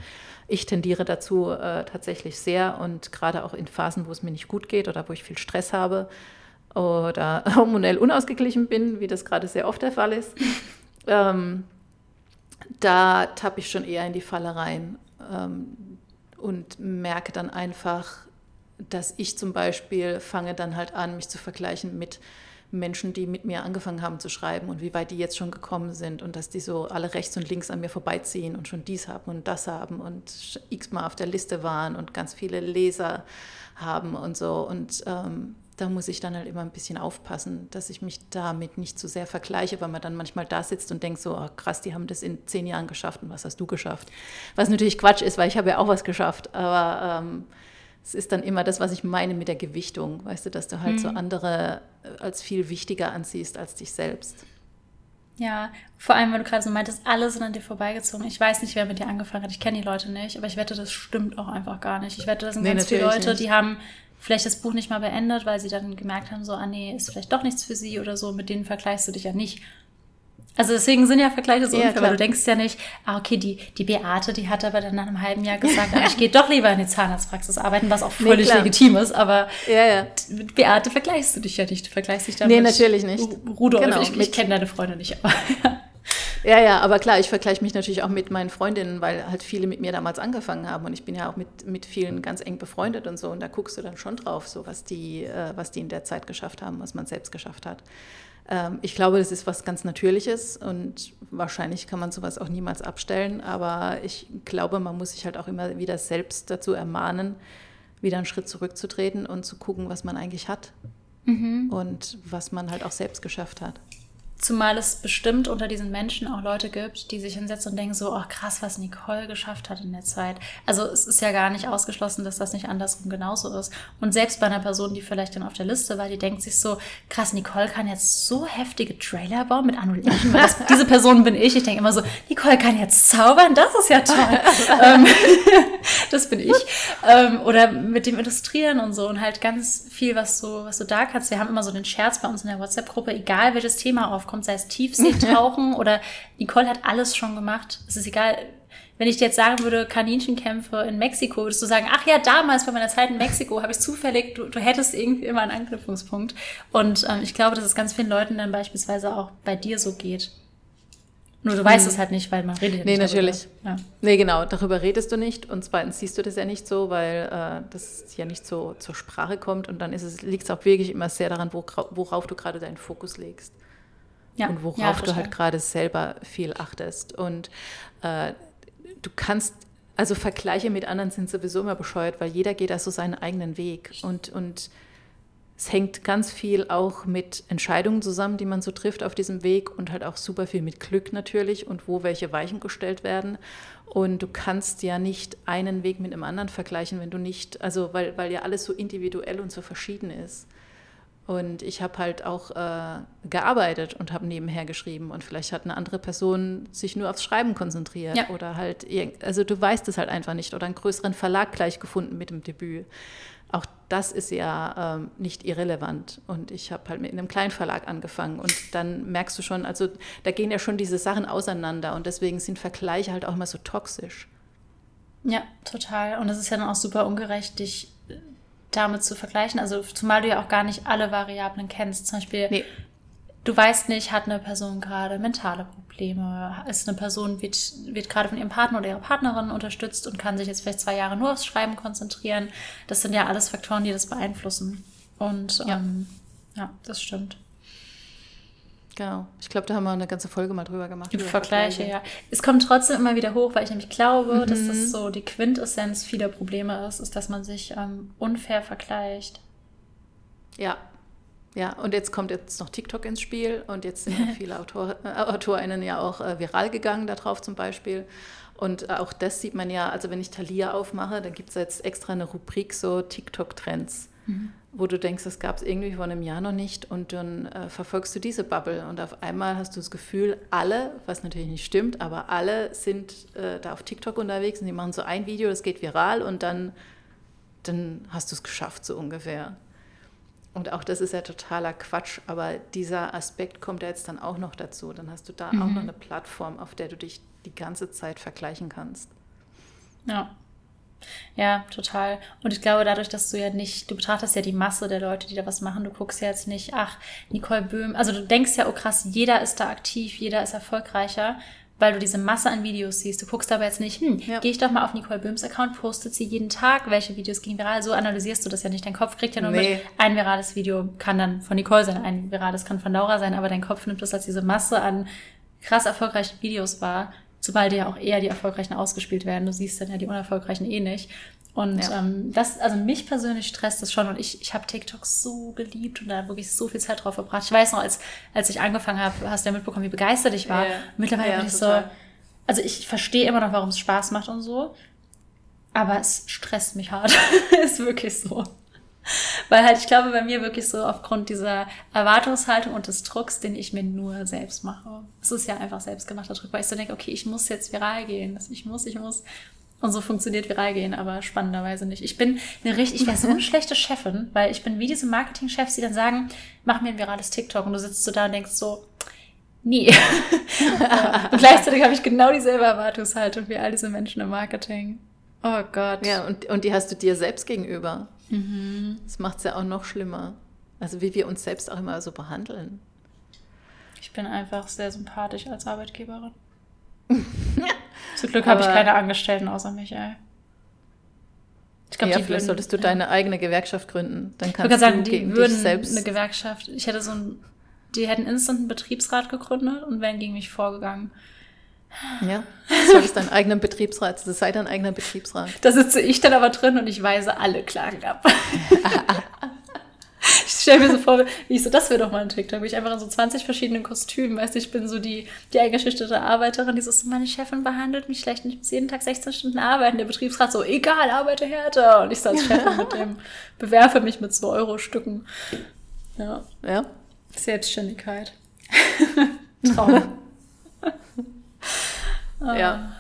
ich tendiere dazu äh, tatsächlich sehr und gerade auch in Phasen, wo es mir nicht gut geht oder wo ich viel Stress habe oder hormonell unausgeglichen bin, wie das gerade sehr oft der Fall ist, ähm, da tappe ich schon eher in die Falle rein ähm, und merke dann einfach, dass ich zum Beispiel fange dann halt an, mich zu vergleichen mit Menschen, die mit mir angefangen haben zu schreiben und wie weit die jetzt schon gekommen sind und dass die so alle rechts und links an mir vorbeiziehen und schon dies haben und das haben und x-mal auf der Liste waren und ganz viele Leser haben und so. Und ähm, da muss ich dann halt immer ein bisschen aufpassen, dass ich mich damit nicht zu sehr vergleiche, weil man dann manchmal da sitzt und denkt so, oh, krass, die haben das in zehn Jahren geschafft und was hast du geschafft? Was natürlich Quatsch ist, weil ich habe ja auch was geschafft, aber ähm, es ist dann immer das, was ich meine mit der Gewichtung, weißt du, dass du halt so andere äh, als viel wichtiger ansiehst als dich selbst. Ja, vor allem, weil du gerade so meintest, alle sind an dir vorbeigezogen. Ich weiß nicht, wer mit dir angefangen hat. Ich kenne die Leute nicht, aber ich wette, das stimmt auch einfach gar nicht. Ich wette, das sind Nee, ganz viele Leute, nicht. die haben vielleicht das Buch nicht mal beendet, weil sie dann gemerkt haben, so, ah nee, ist vielleicht doch nichts für sie oder so. Mit denen vergleichst du dich ja nicht. Also deswegen sind ja Vergleiche so Ja, unfair, weil du denkst ja nicht, ah okay, die, die Beate, die hat aber dann nach einem halben Jahr gesagt, ah, ich gehe doch lieber in die Zahnarztpraxis arbeiten, was auch Nee, völlig klar. legitim ist, aber Ja, ja. mit Beate vergleichst du dich ja nicht. Du vergleichst dich dann Nee, natürlich nicht. Ru- Rudolf. Genau, ich ich kenne deine Freunde nicht, aber Ja, ja, aber klar, ich vergleiche mich natürlich auch mit meinen Freundinnen, weil halt viele mit mir damals angefangen haben und ich bin ja auch mit, mit vielen ganz eng befreundet und so und da guckst du dann schon drauf, so was die, äh, was die in der Zeit geschafft haben, was man selbst geschafft hat. Ähm, ich glaube, das ist was ganz Natürliches und wahrscheinlich kann man sowas auch niemals abstellen, aber ich glaube, man muss sich halt auch immer wieder selbst dazu ermahnen, wieder einen Schritt zurückzutreten und zu gucken, was man eigentlich hat und was man halt auch selbst geschafft hat. Zumal es bestimmt unter diesen Menschen auch Leute gibt, die sich hinsetzen und denken so, oh krass, was Nicole geschafft hat in der Zeit. Also es ist ja gar nicht ausgeschlossen, dass das nicht andersrum genauso ist. Und selbst bei einer Person, die vielleicht dann auf der Liste war, die denkt sich so, krass, Nicole kann jetzt so heftige Trailer bauen mit Unreal Engine. diese Person bin ich. Ich denke immer so, Nicole kann jetzt zaubern, das ist ja toll. ähm, das bin ich. Ähm, oder mit dem Illustrieren und so und halt ganz viel, was du, was du da kannst. Wir haben immer so den Scherz bei uns in der WhatsApp-Gruppe, egal welches Thema aufkommt, sei es Tiefseetauchen oder Nicole hat alles schon gemacht. Es ist egal. Wenn ich dir jetzt sagen würde, Kaninchenkämpfe in Mexiko, würdest du sagen, ach ja, damals bei meiner Zeit in Mexiko habe ich zufällig, du, du hättest irgendwie immer einen Anknüpfungspunkt. Und ähm, ich glaube, dass es ganz vielen Leuten dann beispielsweise auch bei dir so geht. Nur du weißt es halt nicht, weil man redet ja Nee, nicht natürlich. Ja. Nee, genau, darüber redest du nicht und zweitens siehst du das ja nicht so, weil äh, das ja nicht so zur Sprache kommt und dann liegt es auch wirklich immer sehr daran, wo, worauf du gerade deinen Fokus legst Ja. und worauf ja, du halt gerade selber viel achtest. Und äh, du kannst, also Vergleiche mit anderen sind sowieso immer bescheuert, weil jeder geht da so seinen eigenen Weg und, und es hängt ganz viel auch mit Entscheidungen zusammen, die man so trifft auf diesem Weg und halt auch super viel mit Glück natürlich und wo welche Weichen gestellt werden. Und du kannst ja nicht einen Weg mit einem anderen vergleichen, wenn du nicht, also weil, weil ja alles so individuell und so verschieden ist. Und ich habe halt auch äh, gearbeitet und habe nebenher geschrieben und vielleicht hat eine andere Person sich nur aufs Schreiben konzentriert Ja. oder halt, also du weißt es halt einfach nicht oder einen größeren Verlag gleich gefunden mit dem Debüt. Auch das ist ja ähm, nicht irrelevant. Und ich habe halt mit einem kleinen Verlag angefangen und dann merkst du schon, also da gehen ja schon diese Sachen auseinander und deswegen sind Vergleiche halt auch immer so toxisch. Ja, total. Und es ist ja dann auch super ungerecht, dich damit zu vergleichen. Also zumal du ja auch gar nicht alle Variablen kennst. Zum Beispiel, nee. du weißt nicht, hat eine Person gerade mentale Probleme, ist eine Person, wird, wird gerade von ihrem Partner oder ihrer Partnerin unterstützt und kann sich jetzt vielleicht zwei Jahre nur aufs Schreiben konzentrieren. Das sind ja alles Faktoren, die das beeinflussen. Und ja, ähm, ja das stimmt. Genau. Ich glaube, da haben wir eine ganze Folge mal drüber gemacht. Vergleiche, ja. Es kommt trotzdem immer wieder hoch, weil ich nämlich glaube, mhm. dass das so die Quintessenz vieler Probleme ist, ist, dass man sich ähm, unfair vergleicht. Ja. Ja, und jetzt kommt jetzt noch TikTok ins Spiel und jetzt sind ja viele Autor, äh, AutorInnen ja auch äh, viral gegangen darauf zum Beispiel. Und äh, auch das sieht man ja, also wenn ich Thalia aufmache, dann gibt es jetzt extra eine Rubrik so TikTok-Trends. Mhm wo du denkst, das gab es irgendwie vor einem Jahr noch nicht und dann äh, verfolgst du diese Bubble und auf einmal hast du das Gefühl, alle, was natürlich nicht stimmt, aber alle sind äh, da auf TikTok unterwegs und die machen so ein Video, das geht viral und dann, dann hast du es geschafft, so ungefähr. Und auch das ist ja totaler Quatsch, aber dieser Aspekt kommt ja jetzt dann auch noch dazu. Dann hast du da mhm. auch noch eine Plattform, auf der du dich die ganze Zeit vergleichen kannst. Ja, ja, total. Und ich glaube, dadurch, dass du ja nicht, du betrachtest ja die Masse der Leute, die da was machen, du guckst ja jetzt nicht, ach, Nicole Böhm, also du denkst ja, oh krass, jeder ist da aktiv, jeder ist erfolgreicher, weil du diese Masse an Videos siehst. Du guckst aber jetzt nicht, hm, ja. gehe ich doch mal auf Nicole Böhms Account, postet sie jeden Tag, welche Videos gehen viral. So analysierst du das ja nicht. Dein Kopf kriegt ja nur nee. mit, ein virales Video kann dann von Nicole sein, ein virales kann von Laura sein, aber dein Kopf nimmt das als diese Masse an krass erfolgreichen Videos wahr, Zumal ja auch eher die Erfolgreichen ausgespielt werden. Du siehst dann ja die Unerfolgreichen eh nicht. Und ja. ähm, das, also mich persönlich stresst das schon und ich, ich habe TikTok so geliebt und da wirklich so viel Zeit drauf verbracht. Ich weiß noch, als, als ich angefangen habe, hast du ja mitbekommen, wie begeistert ich war. Ja. Mittlerweile ja, bin ich so, also ich verstehe immer noch, warum es Spaß macht und so, aber es stresst mich hart. ist wirklich so. Weil halt, ich glaube, bei mir wirklich so aufgrund dieser Erwartungshaltung und des Drucks, den ich mir nur selbst mache. Es ist ja einfach selbstgemachter Druck, weil ich so denke, okay, ich muss jetzt viral gehen. Ich muss, ich muss. Und so funktioniert viral gehen, aber spannenderweise nicht. Ich bin eine richtig, ich wäre so eine schlechte Chefin, weil ich bin wie diese Marketingchefs, die dann sagen, mach mir ein virales TikTok und du sitzt so da und denkst so, nie. und gleichzeitig habe ich genau dieselbe Erwartungshaltung wie all diese Menschen im Marketing. Oh Gott. Ja, und, und die hast du dir selbst gegenüber. Mhm. Das macht es ja auch noch schlimmer. Also wie wir uns selbst auch immer so behandeln. Ich bin einfach sehr sympathisch als Arbeitgeberin. Zum Glück habe ich keine Angestellten außer Michael. Ich glaube, ja, vielleicht würden, solltest du ja. deine eigene Gewerkschaft gründen. Dann kannst ich du sagen, die würden selbst eine Gewerkschaft. Ich hätte so ein, die hätten instant einen Betriebsrat gegründet und wären gegen mich vorgegangen. Ja, du solltest deinen eigenen Betriebsrat, das sei dein eigener Betriebsrat. Da sitze ich dann aber drin und ich weise alle Klagen ab. ich stelle mir so vor, wie ich so, das wäre doch mal ein TikTok, wie ich einfach in so 20 verschiedenen Kostümen, weißt du, ich bin so die, die eingeschüchterte Arbeiterin, die so, meine Chefin behandelt mich schlecht ich muss jeden Tag 16 Stunden arbeiten. Der Betriebsrat so, egal, arbeite härter. Und ich so als Chefin mit dem, bewerfe mich mit 2 Euro Stücken. Ja. Ja. Selbstständigkeit. Traum. Ja.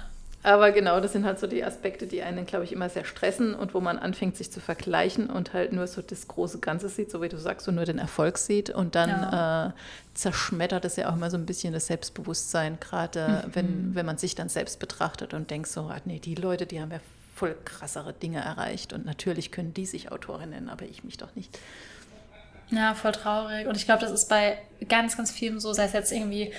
Aber genau, das sind halt so die Aspekte, die einen, glaube ich, immer sehr stressen und wo man anfängt, sich zu vergleichen und halt nur so das große Ganze sieht, so wie du sagst, so nur den Erfolg sieht. Und dann ja. äh, zerschmettert es ja auch immer so ein bisschen das Selbstbewusstsein, gerade mhm. wenn, wenn man sich dann selbst betrachtet und denkt so, ah, nee, die Leute, die haben ja voll krassere Dinge erreicht und natürlich können die sich Autorin nennen, aber ich mich doch nicht. Ja, voll traurig. Und ich glaube, das ist bei ganz, ganz vielen so, sei es jetzt irgendwie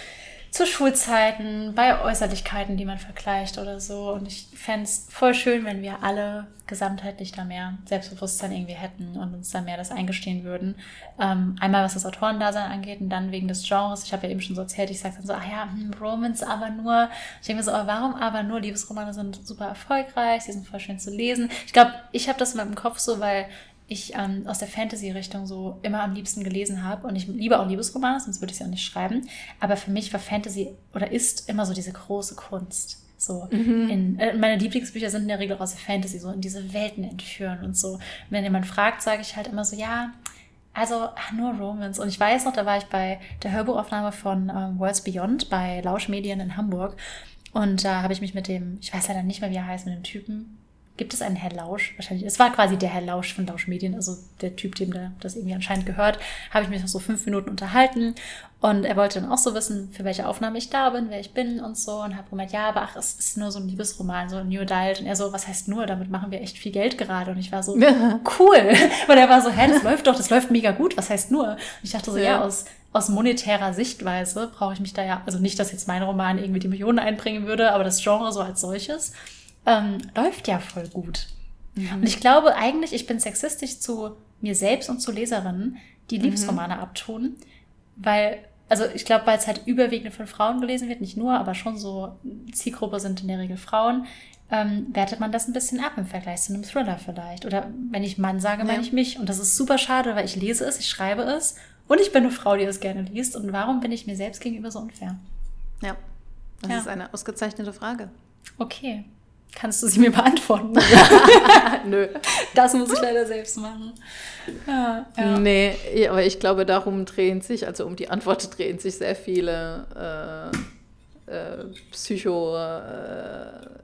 zu Schulzeiten, bei Äußerlichkeiten, die man vergleicht oder so. Und ich fände es voll schön, wenn wir alle gesamtheitlich da mehr Selbstbewusstsein irgendwie hätten und uns da mehr das eingestehen würden. Ähm, einmal was das Autorendasein angeht und dann wegen des Genres. Ich habe ja eben schon so erzählt, ich sage dann so, ach ja, hm, Romans aber nur. Ich denke mir so, aber warum aber nur? Liebesromane sind super erfolgreich, sie sind voll schön zu lesen. Ich glaube, ich habe das in meinem Kopf so, weil ich ähm, aus der Fantasy-Richtung so immer am liebsten gelesen habe. Und ich liebe auch Liebesromane, sonst würde ich sie auch nicht schreiben. Aber für mich war Fantasy oder ist immer so diese große Kunst. So mhm. in, äh, meine Lieblingsbücher sind in der Regel auch aus der Fantasy, so in diese Welten entführen und so. Und wenn jemand fragt, sage ich halt immer so, ja, also ach, nur Romans. Und ich weiß noch, da war ich bei der Hörbuchaufnahme von ähm, Worlds Beyond bei Lauschmedien in Hamburg. Und da habe ich mich mit dem, ich weiß leider nicht mehr, wie er heißt, mit dem Typen, gibt es einen Herr Lausch? Wahrscheinlich, es war quasi der Herr Lausch von Lausch Medien, also der Typ, dem der das irgendwie anscheinend gehört, habe ich mich noch so fünf Minuten unterhalten. Und er wollte dann auch so wissen, für welche Aufnahme ich da bin, wer ich bin und so. Und habe gemeint, ja, aber ach, es ist nur so ein Liebesroman, so ein New Adult. Und er so, was heißt nur, damit machen wir echt viel Geld gerade. Und ich war so, cool. Und er war so, hä, das läuft doch, das läuft mega gut, was heißt nur? Und ich dachte so, ja, ja. aus aus monetärer Sichtweise brauche ich mich da ja, also nicht, dass jetzt mein Roman irgendwie die Millionen einbringen würde, aber das Genre so als solches ähm, läuft ja voll gut. Mhm. Und ich glaube eigentlich, ich bin sexistisch zu mir selbst und zu Leserinnen, die mhm. Liebesromane mhm. abtun, weil, also ich glaube, weil es halt überwiegend von Frauen gelesen wird, nicht nur, aber schon so Zielgruppe sind in der Regel Frauen, ähm, wertet man das ein bisschen ab im Vergleich zu einem Thriller vielleicht. Oder wenn ich Mann sage, meine ja. ich mich. Und das ist super schade, weil ich lese es, ich schreibe es und ich bin eine Frau, die es gerne liest. Und warum bin ich mir selbst gegenüber so unfair? Ja, das ja. ist eine ausgezeichnete Frage. Okay. Kannst du sie mir beantworten? Nö. Das muss ich leider selbst machen. Ja, ja. Nee, aber ich glaube, darum drehen sich, also um die Antwort drehen sich sehr viele äh, äh, Psycho- äh,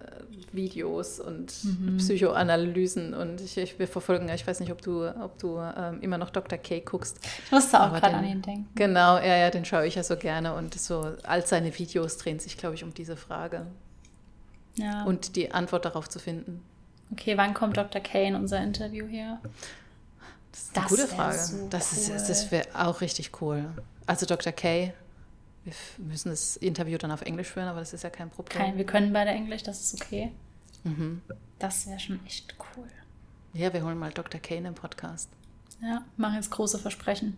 Videos und mhm. Psychoanalysen und ich, ich, wir verfolgen, ich weiß nicht, ob du, ob du ähm, immer noch Dr. K guckst. Ich musste auch gerade an ihn denken. Genau, ja, ja, den schaue ich ja so gerne und so all seine Videos drehen sich, glaube ich, um diese Frage. Ja. Und die Antwort darauf zu finden. Okay, wann kommt Dr. K in unser Interview hier? Das ist eine das gute Frage. So das cool. das wäre auch richtig cool. Also Dr. K, wir müssen das Interview dann auf Englisch führen, aber das ist ja kein Problem. Kein, wir können beide Englisch, das ist okay. Mhm. Das wäre schon echt cool. Ja, wir holen mal Dr. Kane im Podcast. Ja, machen jetzt große Versprechen.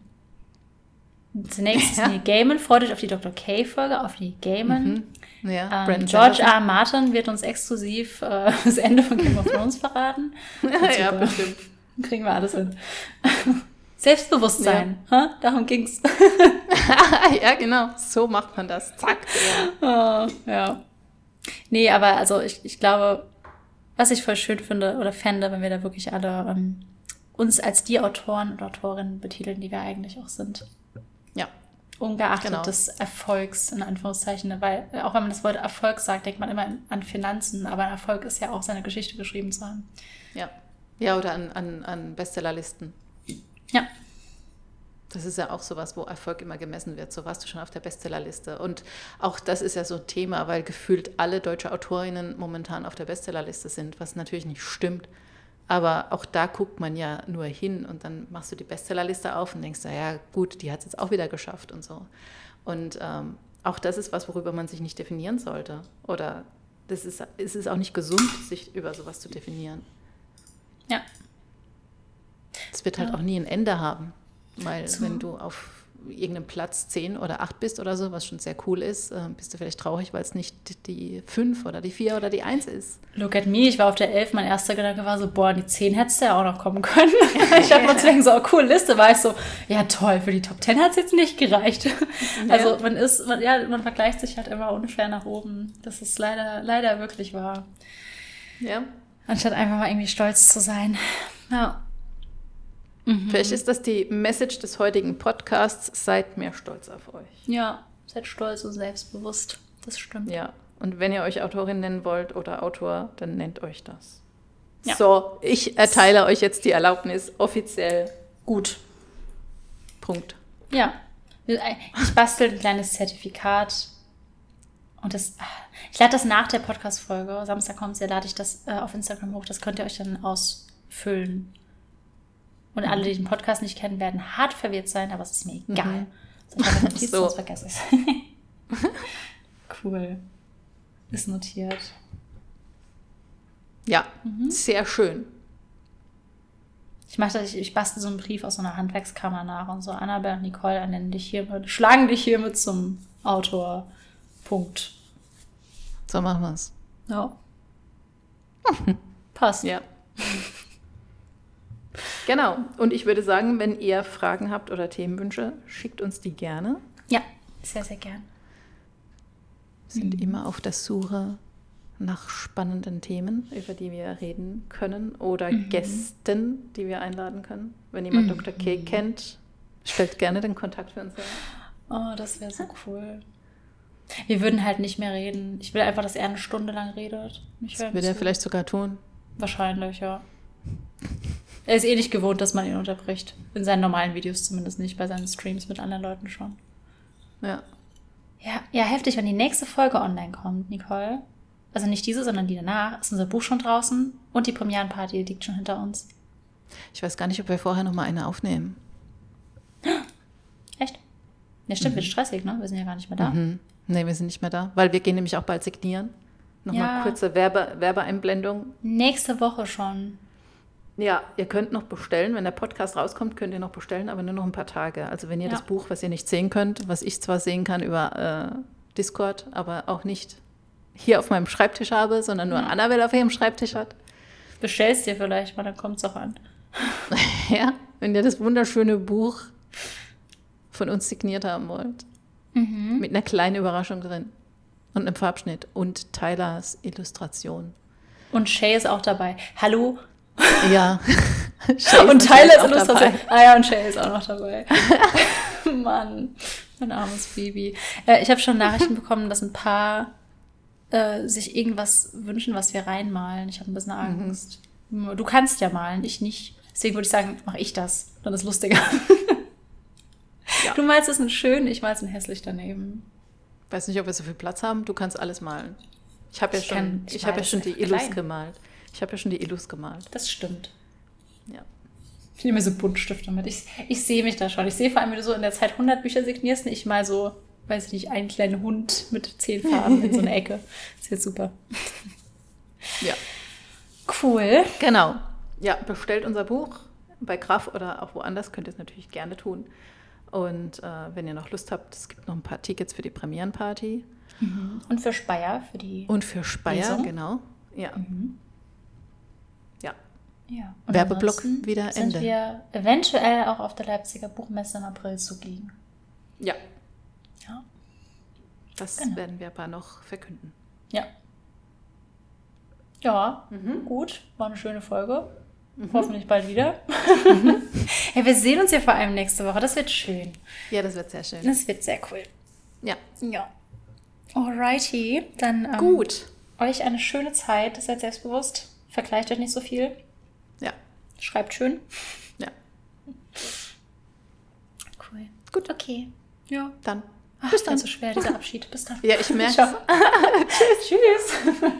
Zunächst ja. die Gamen. Freut euch auf die Dr. K-Folge, auf die Gamen. Mhm. Ja, ähm, George R. Martin wird uns exklusiv äh, das Ende von Game of Thrones verraten. ja, ja, bestimmt. Kriegen wir alles hin. Selbstbewusstsein, ja. darum ging's. ja, genau. So macht man das. Zack. Ja. Oh, ja. Nee, aber also ich, ich glaube, was ich voll schön finde oder fände, wenn wir da wirklich alle ähm, uns als die Autoren und Autorinnen betiteln, die wir eigentlich auch sind. Ungeachtet genau. des Erfolgs, in Anführungszeichen. Weil auch wenn man das Wort Erfolg sagt, denkt man immer an Finanzen, aber ein Erfolg ist ja auch seine Geschichte geschrieben zu haben. Ja. Ja, oder an, an, an Bestsellerlisten. Ja. Das ist ja auch sowas, wo Erfolg immer gemessen wird. So warst du schon auf der Bestsellerliste. Und auch das ist ja so ein Thema, weil gefühlt alle deutsche Autorinnen momentan auf der Bestsellerliste sind, was natürlich nicht stimmt. Aber auch da guckt man ja nur hin und dann machst du die Bestsellerliste auf und denkst, ja gut, die hat es jetzt auch wieder geschafft und so. Und ähm, auch das ist was, worüber man sich nicht definieren sollte. Oder das ist, es ist auch nicht gesund, sich über sowas zu definieren. Ja. Es wird halt ja. auch nie ein Ende haben. Weil so. wenn du auf irgendeinem Platz 10 oder 8 bist oder so, was schon sehr cool ist, äh, bist du vielleicht traurig, weil es nicht die 5 oder die 4 oder die 1 ist. Look at me, ich war auf der 11, mein erster Gedanke war so, boah, die 10 hättest du ja auch noch kommen können. ich habe mir zu denken, so, oh, cool Liste, war ich so, ja toll, für die Top 10 hat es jetzt nicht gereicht. Ja. Also man ist, man, ja, man vergleicht sich halt immer unfair nach oben. Das ist leider, leider wirklich wahr. Ja. Anstatt einfach mal irgendwie stolz zu sein. Ja. Mhm. Vielleicht ist das die Message des heutigen Podcasts. Seid mehr stolz auf euch. Ja, seid stolz und selbstbewusst. Das stimmt. Ja. Und wenn ihr euch Autorin nennen wollt oder Autor, dann nennt euch das. Ja. So, ich erteile euch jetzt die Erlaubnis offiziell. Gut. Punkt. Ja. Ich bastel ein kleines Zertifikat. Und das, ich lade das nach der Podcast-Folge. Samstag kommt ja, lade ich das äh, auf Instagram hoch. Das könnt ihr euch dann ausfüllen. Und alle, die den Podcast nicht kennen, werden hart verwirrt sein, aber es ist mir egal. Mhm. Sonst, Notiz, so. sonst vergesse ich es. cool. Ist notiert. Ja, mhm. sehr schön. Ich mache das, ich, ich bastel so einen Brief aus so einer Handwerkskammer nach und so. Annabelle und Nicole ernennen dich hiermit, schlagen dich hiermit zum Autor. Punkt. So machen wir es. Ja. Passt. Ja. Genau. Und ich würde sagen, wenn ihr Fragen habt oder Themenwünsche, schickt uns die gerne. Ja, sehr, sehr gern. Wir sind mhm. immer auf der Suche nach spannenden Themen, über die wir reden können oder mhm. Gästen, die wir einladen können. Wenn jemand mhm. Dr. K kennt, stellt gerne den Kontakt für uns her. Oh, das wäre so cool. Wir würden halt nicht mehr reden. Ich will einfach, dass er eine Stunde lang redet. das würde er vielleicht sogar tun. Wahrscheinlich, ja. Er ist eh nicht gewohnt, dass man ihn unterbricht. In seinen normalen Videos zumindest nicht, bei seinen Streams mit anderen Leuten schon. Ja. Ja, ja, heftig, wenn die nächste Folge online kommt, Nicole. Also nicht diese, sondern die danach. Ist unser Buch schon draußen und die Premierenparty liegt schon hinter uns. Ich weiß gar nicht, ob wir vorher noch mal eine aufnehmen. Echt? Ja, stimmt, wird stressig, ne? Wir sind ja gar nicht mehr da. Mhm. Nee, wir sind nicht mehr da, weil wir gehen nämlich auch bald signieren. Nochmal Ja. kurze Werbe Werbeeinblendung. Nächste Woche schon. Ja, ihr könnt noch bestellen. Wenn der Podcast rauskommt, könnt ihr noch bestellen, aber nur noch ein paar Tage. Also wenn ihr Ja. das Buch, was ihr nicht sehen könnt, was ich zwar sehen kann über äh, Discord, aber auch nicht hier auf meinem Schreibtisch habe, sondern nur Annabelle auf ihrem Schreibtisch hat. Bestellst dir vielleicht mal, dann kommt's auch an. Ja, wenn ihr das wunderschöne Buch von uns signiert haben wollt. Mit einer kleinen Überraschung drin. Und einem Farbschnitt. Und Tylers Illustration. Und Shay ist auch dabei. Hallo? Ja. und Tyler ist auch Illustration. dabei. Ah ja, und Shay ist auch noch dabei. Mann, mein armes Baby. Äh, ich habe schon Nachrichten bekommen, dass ein paar äh, sich irgendwas wünschen, was wir reinmalen. Ich habe ein bisschen Angst. Du kannst ja malen, ich nicht. Deswegen würde ich sagen, mache ich das. Dann ist lustiger. Ja. Du malst es ein schön, ich mal's ein hässlich daneben. Weiß nicht, ob wir so viel Platz haben. Du kannst alles malen. Ich habe ja Ich kann- schon, ich ich habe ja mal schon die Illus gemalt. Ich habe ja schon die Illus gemalt. Das stimmt. Ja. Ich nehme so Buntstifte mit. Ich, ich sehe mich da schon. Ich sehe vor allem, wie du so in der Zeit 100 Bücher signierst und ich mal so, weiß ich nicht, einen kleinen Hund mit zehn Farben in so eine Ecke. Das wird super. Ja. Cool. Genau. Ja, bestellt unser Buch bei Graf oder auch woanders, könnt ihr es natürlich gerne tun. Und äh, wenn ihr noch Lust habt, es gibt noch ein paar Tickets für die Premierenparty. Und für Speyer, für die. Und für Speyer, Lesung? genau. Ja. Ja. Ja. Und Werbeblock wieder sind Ende. wir eventuell auch auf der Leipziger Buchmesse im April zugegen. Ja. Ja. Das Genau. werden wir aber noch verkünden. Ja. Ja, Mhm. gut. War eine schöne Folge. Hoffentlich bald wieder. ja, wir sehen uns ja vor allem nächste Woche. Das wird schön. Ja, das wird sehr schön. Das wird sehr cool. Ja. Ja. Alrighty. Dann ähm, Gut. euch eine schöne Zeit. Seid selbstbewusst. Vergleicht euch nicht so viel. Schreibt schön. Ja. Cool. Gut. Okay. Ja. Dann. Ach, Bis dann. so schwer, dieser Abschied. Bis dann. Ja, ich merke Ciao. Tschüss.